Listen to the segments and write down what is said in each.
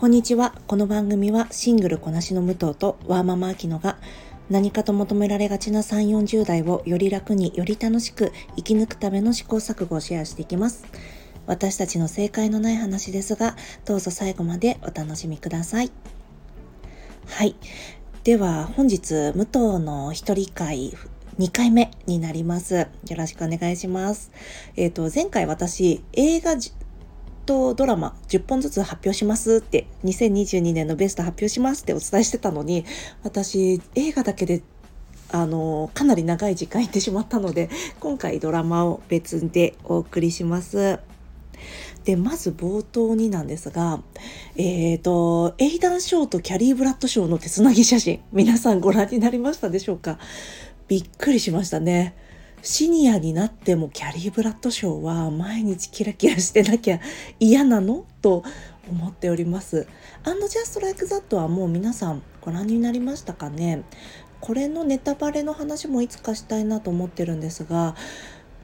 こんにちは。この番組はシングルこなしの武藤とワーママアキノが何かと求められがちな3、40代をより楽により楽しく生き抜くための試行錯誤をシェアしていきます。私たちの正解のない話ですが、どうぞ最後までお楽しみください。はい。では本日、武藤の一人会2回目になります。よろしくお願いします。えっ、ー、と、前回私、映画とドラマ10本ずつ発表しますって2022年のベスト発表しますってお伝えしてたのに私映画だけであのかなり長い時間いってしまったので今回ドラマを別でお送りします。でまず冒頭になんですがえっ、ー、とエイダン・ショーとキャリー・ブラッドショーの手つなぎ写真皆さんご覧になりましたでしょうか？びっくりしましたね。シニアになってもキャリー・ブラッドショーは毎日キラキラしてなきゃ嫌なの？と思っております。 And Just Like That はもう皆さんご覧になりましたかね？これのネタバレの話もいつかしたいなと思ってるんですが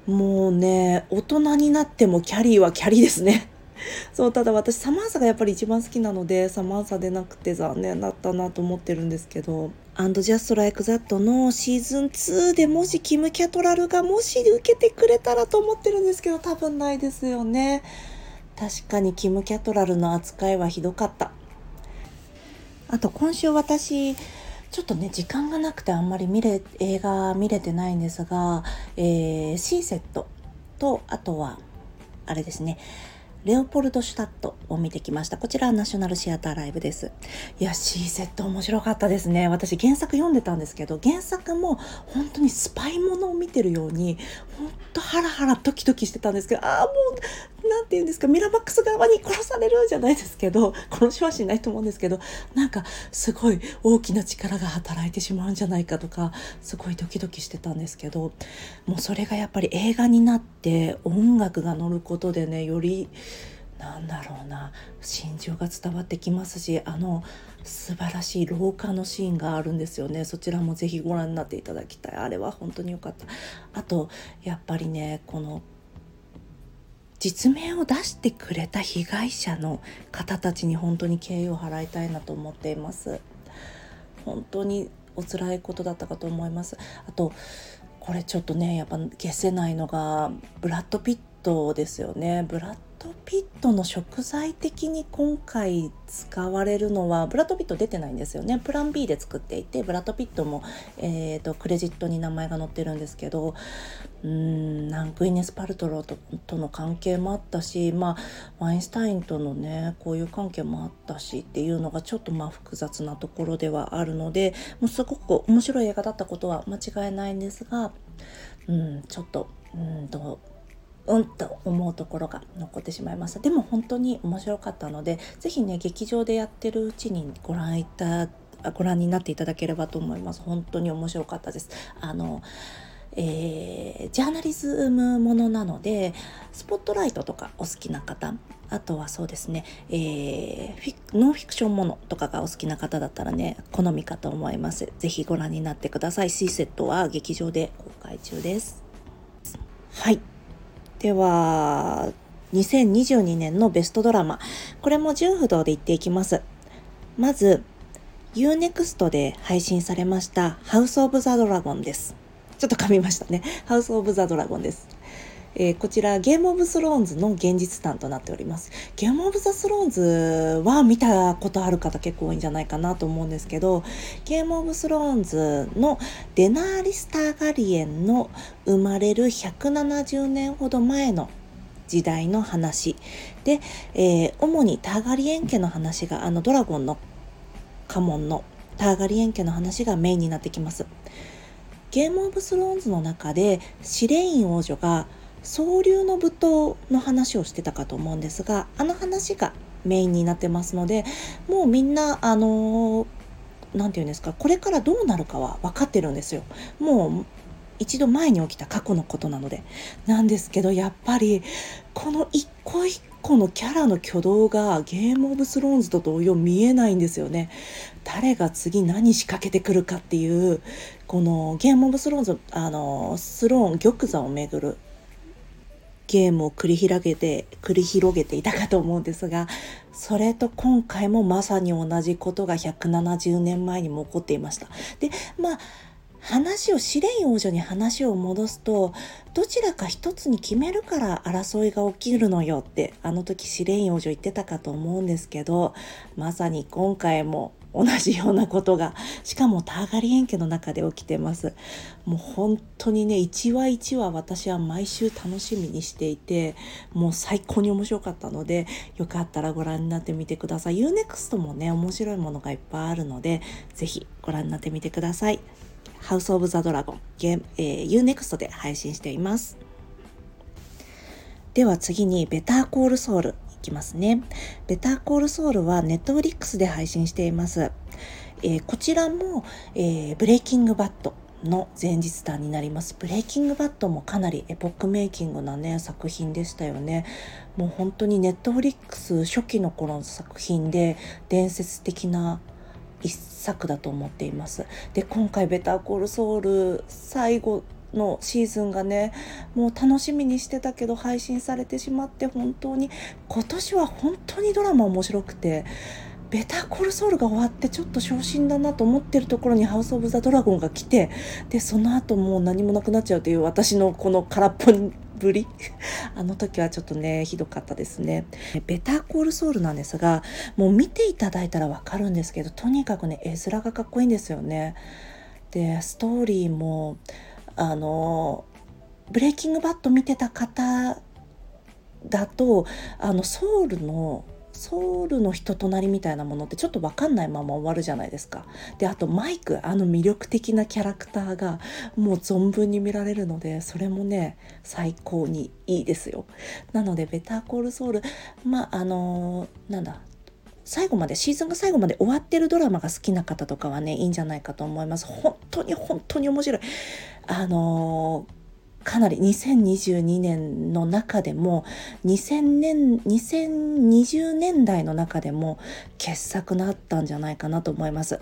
もうね大人になってもキャリーはキャリーですね。そうただ私サマンサがやっぱり一番好きなのでサマンサでなくて残念だったなと思ってるんですけど「And Just Like That のシーズン2でもしキム・キャトラルがもし受けてくれたらと思ってるんですけど多分ないですよね。確かにキム・キャトラルの扱いはひどかった。あと今週私ちょっとね時間がなくてあんまり見れ映画見れてないんですが、えー、シーセットとあとはあれですね。レオポルド・シュタットを見てきました。こちらはナショナルシアターライブです。いや、C セット面白かったですね。私原作読んでたんですけど、原作も本当にスパイものを見てるように、本当ハラハラドキドキしてたんですけど、ああ、もう、なんて言うんですか、ミラマックス側に殺されるじゃないですけど、殺しはしないと思うんですけど、なんかすごい大きな力が働いてしまうんじゃないかとか、すごいドキドキしてたんですけど、もうそれがやっぱり映画になって音楽が乗ることでね、よりなんだろうな。心情が伝わってきますしあの素晴らしい廊下のシーンがあるんですよね。そちらもぜひご覧になっていただきたい。あれは本当に良かった。あとやっぱりねこの実名を出してくれた被害者の方たちに本当に敬意を払いたいなと思っています。本当にお辛いことだったかと思います。あとこれちょっとねやっぱ消せないのがブラッド・ピットですよね。ブラッド・ピットの食材的に今回使われるのはブラッド・ピット出てないんですよね。プラン B で作っていてブラッド・ピットも、えーと、クレジットに名前が載ってるんですけどうんなんグイネス・パルトロととの関係もあったしまあワインスタインとのねこういう関係もあったしっていうのがちょっとまあ複雑なところではあるのでもうすごく面白い映画だったことは間違いないんですがうんちょっとうんとうんと思うところが残ってしまいました。でも本当に面白かったので是非ね劇場でやってるうちにご覧いたご覧になっていただければと思います。本当に面白かったです。あのえー、ジャーナリズムものなのでスポットライトとかお好きな方あとはそうですね、えー、フィノンフィクションものとかがお好きな方だったらね好みかと思います。是非ご覧になってください。C セットは劇場で公開中です。はい。では、2022年のベストドラマ。これも純不動で言っていきます。まず、UNEXT で配信されましたハウス・オブ・ザ・ドラゴンです。ちょっと噛みましたね。ハウス・オブ・ザ・ドラゴンです。えー、こちらゲームオブスローンズの現実弾となっております。ゲームオブザスローンズは見たことある方結構多いんじゃないかなと思うんですけど、ゲームオブスローンズのデナーリス・ターガリエンの生まれる170年ほど前の時代の話で、えー、主にターガリエン家の話があのドラゴンの家紋のターガリエン家の話がメインになってきます。ゲームオブスローンズの中でシレイン王女が総流の舞踏の話をしてたかと思うんですがあの話がメインになってますのでもうみんなあの何て言うんですかこれからどうなるかは分かってるんですよ。もう一度前に起きた過去のことなのでなんですけどやっぱりこの一個一個のキャラの挙動がゲームオブスローンズと同様見えないんですよね誰が次何仕掛けてくるかっていうこのゲームオブスローンズあのスローン玉座をめぐるゲームを繰り広げて繰り広げていたかと思うんですがそれと今回もまさに同じことが170年前にも起こっていました。でまあ話を試練王女に話を戻すとどちらか一つに決めるから争いが起きるのよってあの時試練王女言ってたかと思うんですけどまさに今回も同じようなことがしかもターガリエン家の中で起きてます。もう本当にね1話1話私は毎週楽しみにしていてもう最高に面白かったのでよかったらご覧になってみてください。UNEXT もね面白いものがいっぱいあるので是非ご覧になってみてください。 House of the Dragon ゲーム、えー、 U-NEXT で配信しています。では次にベターコールソウルきますね。ベターコールソウルはネットフリックスで配信しています、えー、こちらも、えー、ブレイキングバッドの前日談になります。ブレイキングバッドもかなりエポックメイキングなね作品でしたよね。もう本当にネットフリックス初期の頃の作品で伝説的な一作だと思っています。で今回「ベターコールソウル」最後のシーズンがねもう楽しみにしてたけど配信されてしまって本当に今年は本当にドラマ面白くてベタコルソウルが終わってちょっと昇進だなと思ってるところにハウス・オブ・ザ・ドラゴンが来てでその後もう何もなくなっちゃうという私のこの空っぽぶり。あの時はちょっとねひどかったですね。ベターコールソウルなんですがもう見ていただいたらわかるんですけどとにかくね絵面がかっこいいんですよね。でストーリーもあのブレイキングバット見てた方だとあのソウルのソウルの人となりみたいなものってちょっと分かんないまま終わるじゃないですか。であとマイクあの魅力的なキャラクターがもう存分に見られるのでそれもね最高にいいですよ。なので「ベターコールソウル」まああのー、なんだ最後までシーズンが最後まで終わってるドラマが好きな方とかはねいいんじゃないかと思います。本当に本当に面白い。あのーかなり2022年の中でも2000年2020年代の中でも傑作なったんじゃないかなと思います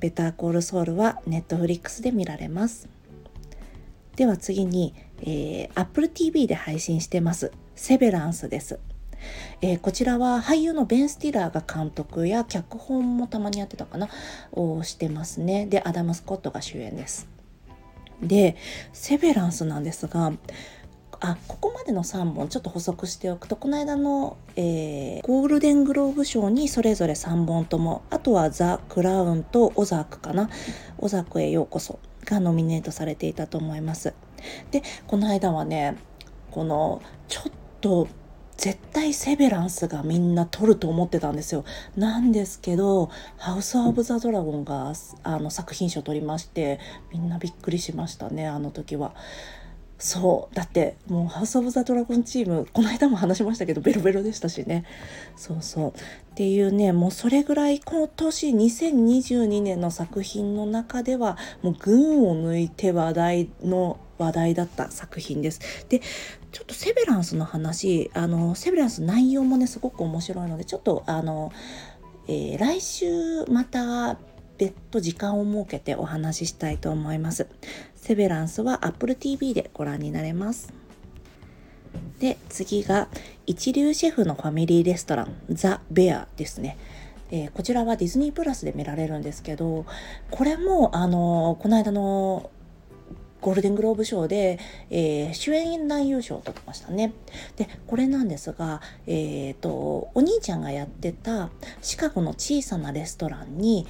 ベターコールソウルはネットフリックスで見られますでは次に、えー、Apple TV で配信してますセベランスですえー、こちらは俳優のベン・スティラーが監督や脚本もたまにやってたかな？をしてますね。でアダム・スコットが主演です。でセベランスなんですがあここまでの3本ちょっと補足しておくとこの間の、えー、ゴールデングローブ賞にそれぞれ3本ともあとはザ・クラウンとオザークかな？オザークへようこそがノミネートされていたと思います。でこの間はねこのちょっと絶対セベランスがみんな撮ると思ってたんですよ。なんですけど「ハウス・オブ・ザ・ドラゴンが」あの作品賞取りましてみんなびっくりしましたねあの時は。そうだってもうハウス・オブ・ザ・ドラゴンチームこの間も話しましたけどベロベロでしたしねそうそうっていうねもうそれぐらい今年2022年の作品の中ではもう群を抜いて話題の話題だった作品です。でちょっとセベランスの話あのセベランス内容もねすごく面白いのでちょっとあの、えー、来週また別途時間を設けてお話ししたいと思います。セベランスは Apple TV でご覧になれます。で次が一流シェフのファミリーレストランザ・ベアですね。えー、こちらはディズニープラスで見られるんですけどこれもあのこの間のゴールデングローブ賞で、えー、主演男優賞を取ってましたね。でこれなんですが、えーと、お兄ちゃんがやってたシカゴの小さなレストランに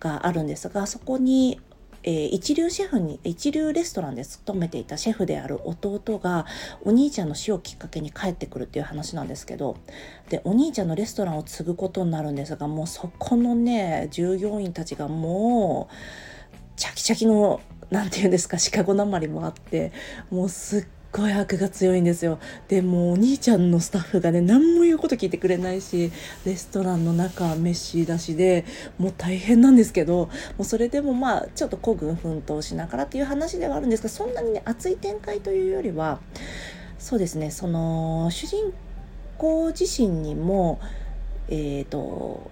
があるんですがそこにえー、一流シェフに一流レストランで勤めていたシェフである弟がお兄ちゃんの死をきっかけに帰ってくるっていう話なんですけどでお兄ちゃんのレストランを継ぐことになるんですがもうそこのね従業員たちがもうチャキチャキの何て言うんですかシカゴなまりもあってもうすっごい悪が強いんですよ。でもお兄ちゃんのスタッフがね何も言うこと聞いてくれないしレストランの中メッシーだしでもう大変なんですけどもうそれでもまあちょっと孤軍奮闘しながらっていう話ではあるんですがそんなにね熱い展開というよりはそうですねその主人公自身にもえ、ー、と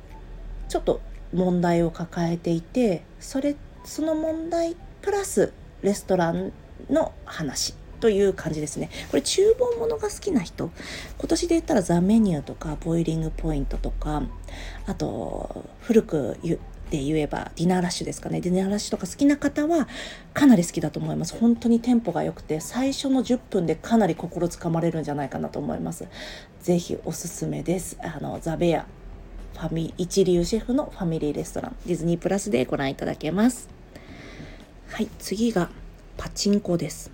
ちょっと問題を抱えていてそれその問題ってプラスレストランの話という感じですね。これ厨房ものが好きな人今年で言ったらザ・メニューとかボイリングポイントとかあと古くで言えばディナーラッシュですかね。ディナーラッシュとか好きな方はかなり好きだと思います。本当にテンポが良くて最初の10分でかなり心つかまれるんじゃないかなと思います。是非おすすめです。あのザベアファミ一流シェフのファミリーレストランディズニープラスでご覧いただけます。はい次がパチンコです。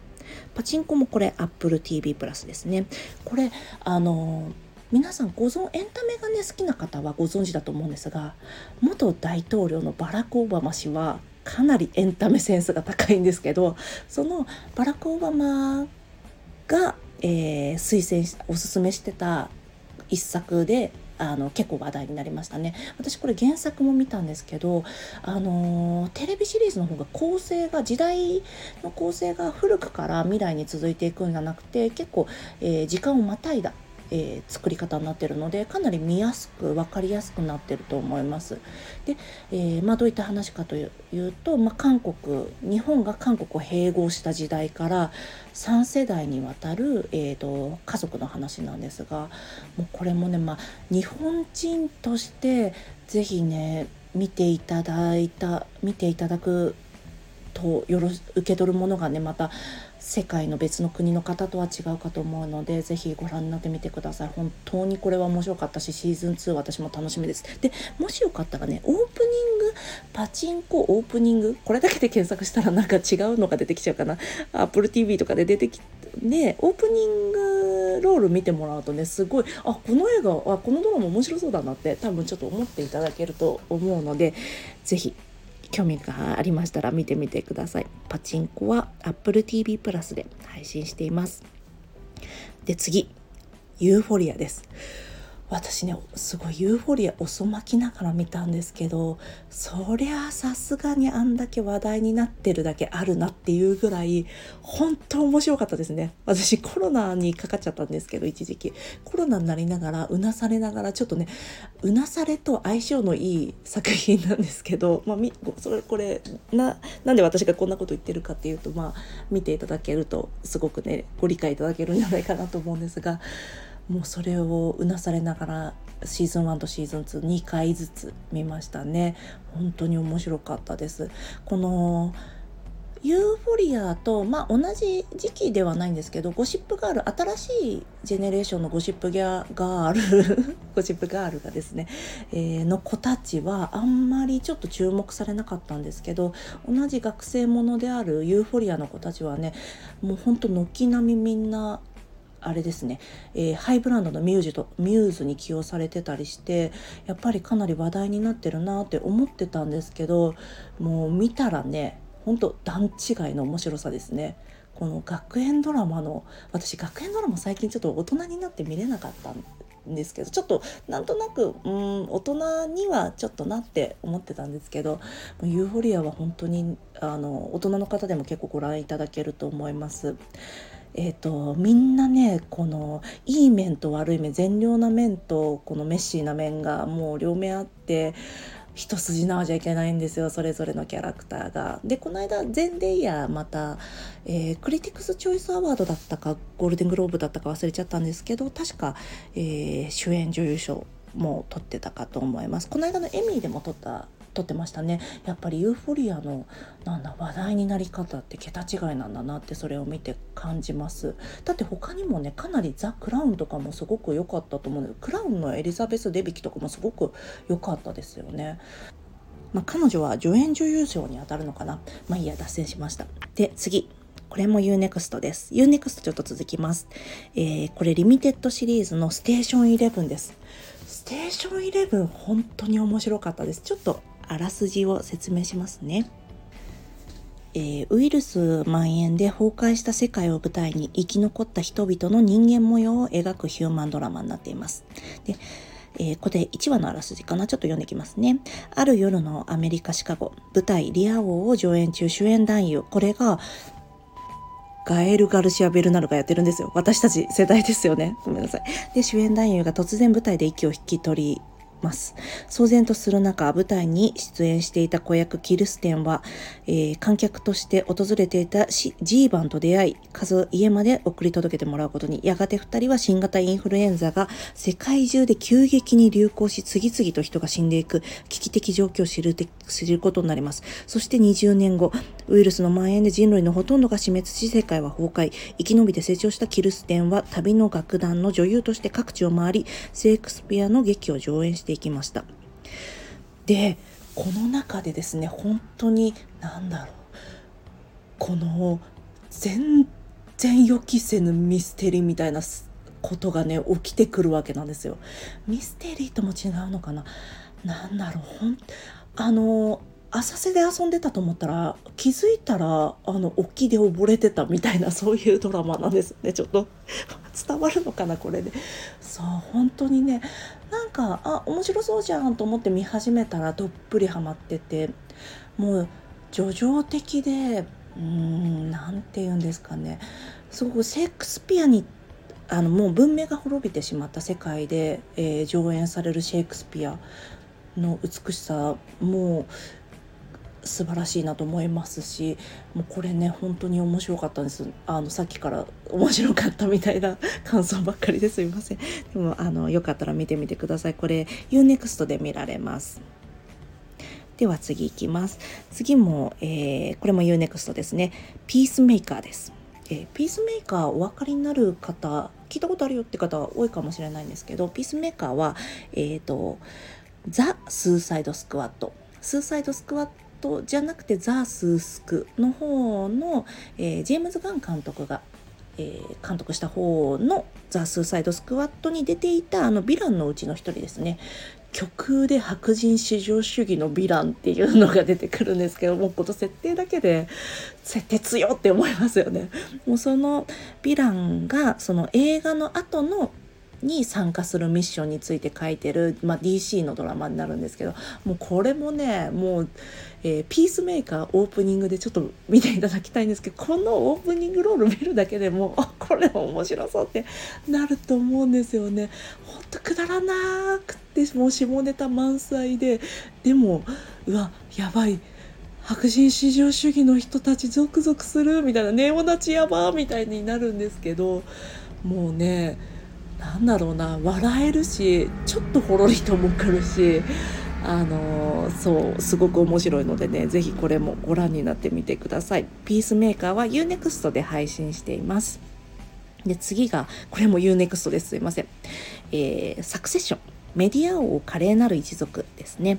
パチンコもこれ Apple TV プラスですね。これあのー皆さんご存エンタメがね好きな方はご存知だと思うんですが元大統領のバラク・オバマ氏はかなりエンタメセンスが高いんですけどそのバラク・オバマが、えー、推薦おすすめしてた一作であの結構話題になりましたね。私これ原作も見たんですけどあの、テレビシリーズの方が構成が時代の構成が古くから未来に続いていくんじゃなくて結構、えー、時間をまたいだえー、作り方になってるのでかなり見やすく分かりやすくなってると思います。で、えー、まあ、どういった話かというと、まあ、韓国日本が韓国を併合した時代から3世代にわたる、えーと、家族の話なんですがもうこれもね、まあ、日本人として是非ね見ていただいた見ていただくとよろ受け取るものがねまた世界の別の国の方とは違うかと思うのでぜひご覧になってみてください。本当にこれは面白かったしシーズン2私も楽しみです。でもしよかったらねオープニングパチンコオープニングこれだけで検索したら なんか違うのが出てきちゃうかな。Apple TV とかで出てきてオープニングロール見てもらうとねすごいあこの映画あこのドラマ面白そうだなって多分ちょっと思っていただけると思うので是非興味がありましたら見てみてください。パチンコは Apple TV プラスで配信しています。で次、ユーフォリアです。私ねすごいユーフォリア遅まきながら見たんですけどそりゃさすがにあんだけ話題になってるだけあるなっていうぐらい本当面白かったですね。私コロナにかかっちゃったんですけど一時期。コロナになりながらうなされながらちょっとねうなされと相性のいい作品なんですけど、まあ、みそれこれななんで私がこんなこと言ってるかっていうとまあ見ていただけるとすごくねご理解いただけるんじゃないかなと思うんですがもうそれをうなされながらシーズン1とシーズン22回ずつ見ましたね。本当に面白かったです。このユーフォリアと、まあ、同じ時期ではないんですけどゴシップガール新しいジェネレーションのゴシップギャガール ゴシップガールがですね、えー、の子たちはあんまりちょっと注目されなかったんですけど同じ学生ものであるユーフォリアの子たちはねもうほんと軒並みみんなあれですね、えー、ハイブランドのミュージとミューズに起用されてたりしてやっぱりかなり話題になってるなって思ってたんですけどもう見たらねほんと段違いの面白さですね。この学園ドラマの私学園ドラマ最近ちょっと大人になって見れなかったんですけどちょっとなんとなくうん大人にはちょっとなって思ってたんですけどユーフォリアは本当にあの大人の方でも結構ご覧いただけると思います。えーと、みんなねこのいい面と悪い面善良な面とこのメッシーな面がもう両面あって一筋縄じゃいけないんですよそれぞれのキャラクターが。でこの間ゼンデイヤーまた、えー、クリティクス・チョイス・アワードだったかゴールデングローブだったか忘れちゃったんですけど確か、えー、主演女優賞も取ってたかと思います。この間のエミーでも取った撮ってましたねやっぱりユーフォリアのなんだ話題になり方って桁違いなんだなってそれを見て感じますだって他にもねかなりザ・クラウンとかもすごく良かったと思うのでクラウンのエリザベス・デビキとかもすごく良かったですよねまあ、彼女は助演女優賞に当たるのかなまあいいや脱線しましたで次これも UNEXT です。UNEXT ちょっと続きます。えー、これリミテッドシリーズのステーション11です。ステーション11本当に面白かったです。ちょっとあらすじを説明しますね。えー、ウイルス蔓延で崩壊した世界を舞台に生き残った人々の人間模様を描くヒューマンドラマになっています。でえー、これ1話のあらすじかなちょっと読んできますね。ある夜のアメリカ・シカゴ、舞台リア王を上演中主演男優、これがガエル・ガルシア・ベルナルがやってるんですよ。私たち世代ですよね。ごめんなさい。で、主演男優が突然舞台で息を引き取り、ます。騒然とする中舞台に出演していた子役キルステンは、えー、観客として訪れていたジーバンと出会い数家まで送り届けてもらうことにやがて2人は新型インフルエンザが世界中で急激に流行し次々と人が死んでいく危機的状況を知る知ることになります。そして20年後ウイルスの蔓延で人類のほとんどが死滅し世界は崩壊。生き延びて成長したキルステンは旅の楽団の女優として各地を回りシェイクスピアの劇を上演していきました。でこの中でですね本当に何だろう。この全然予期せぬミステリーみたいなことがね起きてくるわけなんですよ。ミステリーとも違うのかな？なんだろう。ほんあの浅瀬で遊んでたと思ったら気づいたらあの沖で溺れてたみたいなそういうドラマなんですね。ちょっと 伝わるのかなこれで。そう本当にねなんかあ面白そうじゃんと思って見始めたらどっぷりハマっててもう叙情的でうーん何て言うんですかね。すごくシェイクスピアにあのもう文明が滅びてしまった世界で、えー、上演されるシェイクスピアの美しさもう素晴らしいなと思いますしもうこれね本当に面白かったんです。あのさっきから 面白かったみたいな 感想ばっかりですみません。でもあのよかったら見てみてください。これ UNEXT で見られます。では次いきます。次も、えー、これも UNEXT ですね。ピースメーカーです。え、ピースメーカーお分かりになる方聞いたことあるよって方は多いかもしれないんですけどピースメーカーはえっ、ー、とザ・スーサイド・スクワット。スーサイド・スクワットじゃなくてザ・スースクの方の、えー、ジェームズ・ガン監督が、えー、監督した方のザ・スーサイド・スクワットに出ていたあのヴィランのうちの一人ですね極右で白人至上主義のヴィランっていうのが出てくるんですけどもうこの設定だけで設定強って思いますよね。もうそのヴィランがその映画の後のに参加するミッションについて書いてる、まあ、DC のドラマになるんですけどもうこれもねもう、えー、ピースメーカーオープニングでちょっと見ていただきたいんですけどこのオープニングロール見るだけでもあこれ面白そうってなると思うんですよね。ほんとくだらなくてもう下ネタ満載ででもうわやばい白人至上主義の人たちゾクゾクするみたいなネオナチやばみたいになるんですけどもうねなんだろうな笑えるしちょっとほろりともくるしあのそうすごく面白いのでね是非これもご覧になってみてください。ピースメーカーは UNEXT で配信しています。で次がこれも UNEXT です。すいません、えー、サクセッションメディア王華麗なる一族ですね。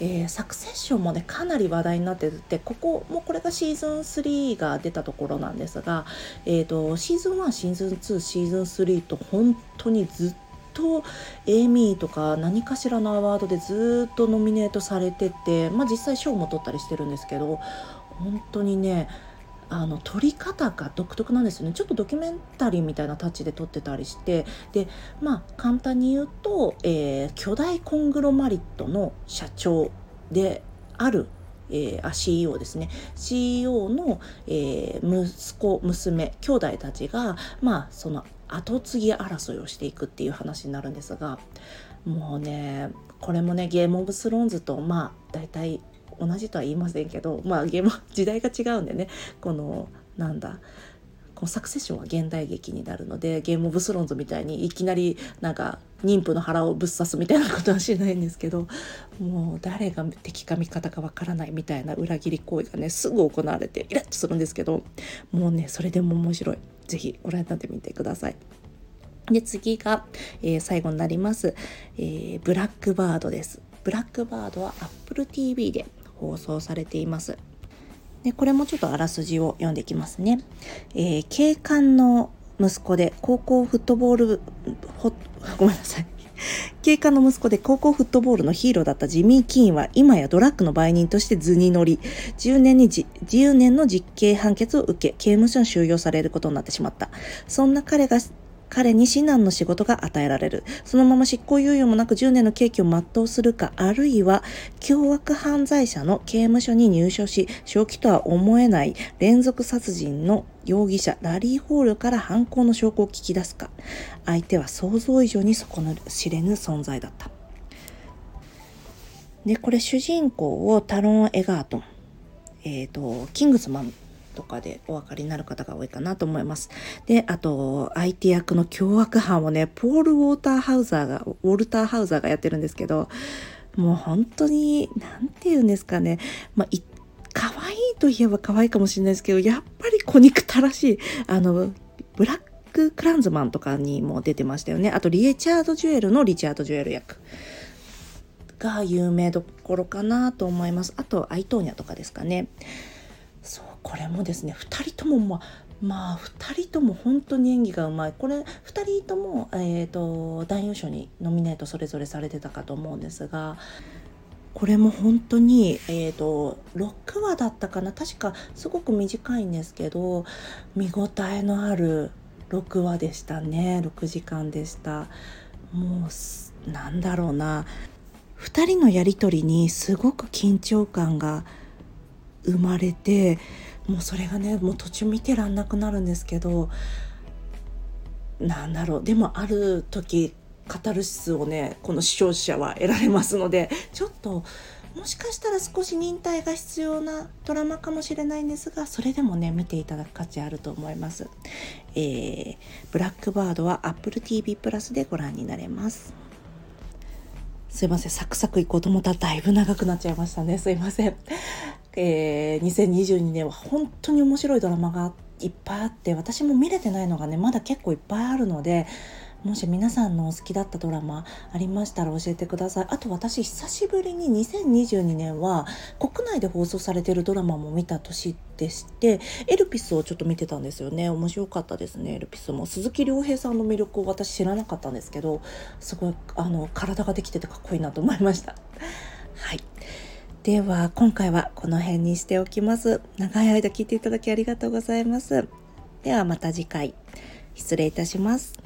えー、サクセッションもねかなり話題になっててここもこれがシーズン3が出たところなんですが、えーと、シーズン1シーズン2シーズン3と本当にずっとエイミーとか何かしらのアワードでずっとノミネートされてて、まあ、実際賞も取ったりしてるんですけど本当にねあの撮り方が独特なんですよね。ちょっとドキュメンタリーみたいなタッチで撮ってたりしてでまあ簡単に言うと、えー、巨大コングロマリットの社長であるえー、あ CEO ですね。CEO の、えー、息子娘兄弟たちがまあその後継ぎ争いをしていくっていう話になるんですがもうねこれもねゲームオブスローンズとまあ大体同じとは言いませんけどまあゲーム時代が違うんでねこのなんだこのサクセッションは現代劇になるのでゲームオブスローンズみたいにいきなりなんか妊婦の腹をぶっ刺すみたいなことはしないんですけどもう誰が敵か味方かわからないみたいな裏切り行為がねすぐ行われてイラッとするんですけどもうねそれでも面白い。ぜひご覧になってみてください。で次が、えー、最後になります、えー、ブラックバードです。ブラックバードは Apple TV で放送されています。でこれもちょっとあらすじを読んでいきますね。えー、警官の息子で高校フットボールごめんなさい。警官の息子で高校フットボールのヒーローだったジミー・キーンは今やドラッグの売人として図に乗り10年に10年の実刑判決を受け刑務所に収容されることになってしまったそんな彼が彼に至難の仕事が与えられる。そのまま執行猶予もなく10年の刑期を全うするか、あるいは凶悪犯罪者の刑務所に入所し、正気とは思えない連続殺人の容疑者ラリー・ホールから犯行の証拠を聞き出すか。相手は想像以上に底の知れぬ存在だった。でこれ主人公をタロン・エガートン、えーと、キングスマンとかでお分かりになる方が多いかなと思います。で、あと、相手役の凶悪犯をね、ポール・ウォーターハウザーが、ウォルターハウザーがやってるんですけど、もう本当に、なんて言うんですかね、まあ、可愛いといえば可愛いかもしれないですけど、やっぱり小憎たらしい、あの、ブラック・クランズマンとかにも出てましたよね。あと、リエチャード・ジュエルのリチャード・ジュエル役。が有名どころかなと思いますあとアイトーニャとかですかねそうこれもですね2人ともまあまあ2人とも本当に演技がうまいこれ2人とも、えーと、男優賞にノミネートそれぞれされてたかと思うんですがこれも本当に、えーと、と6話だったかな確かすごく短いんですけど見応えのある6話でしたね。6時間でした。もうなんだろうな。2人のやり取りにすごく緊張感が生まれてもうそれがねもう途中見てらんなくなるんですけどなんだろう。でもある時カタルシスをねこの視聴者は得られますのでちょっともしかしたら少し忍耐が必要なドラマかもしれないんですがそれでもね見ていただく価値あると思います、えー、ブラックバードは Apple TV プラスでご覧になれますすいません、サクサクいこうと思ったらだいぶ長くなっちゃいましたね。すいません。えー、2022年は本当に面白いドラマがいっぱいあって、私も見れてないのがね、まだ結構いっぱいあるので、もし皆さんのお好きだったドラマありましたら教えてください。あと私久しぶりに2022年は国内で放送されてるドラマも見た年でしてエルピスをちょっと見てたんですよね。面白かったですね。エルピスも。鈴木亮平さんの魅力を私知らなかったんですけどすごいあの体ができててかっこいいなと思いました。はい。では今回はこの辺にしておきます。長い間聞いていただきありがとうございます。ではまた次回。失礼いたします。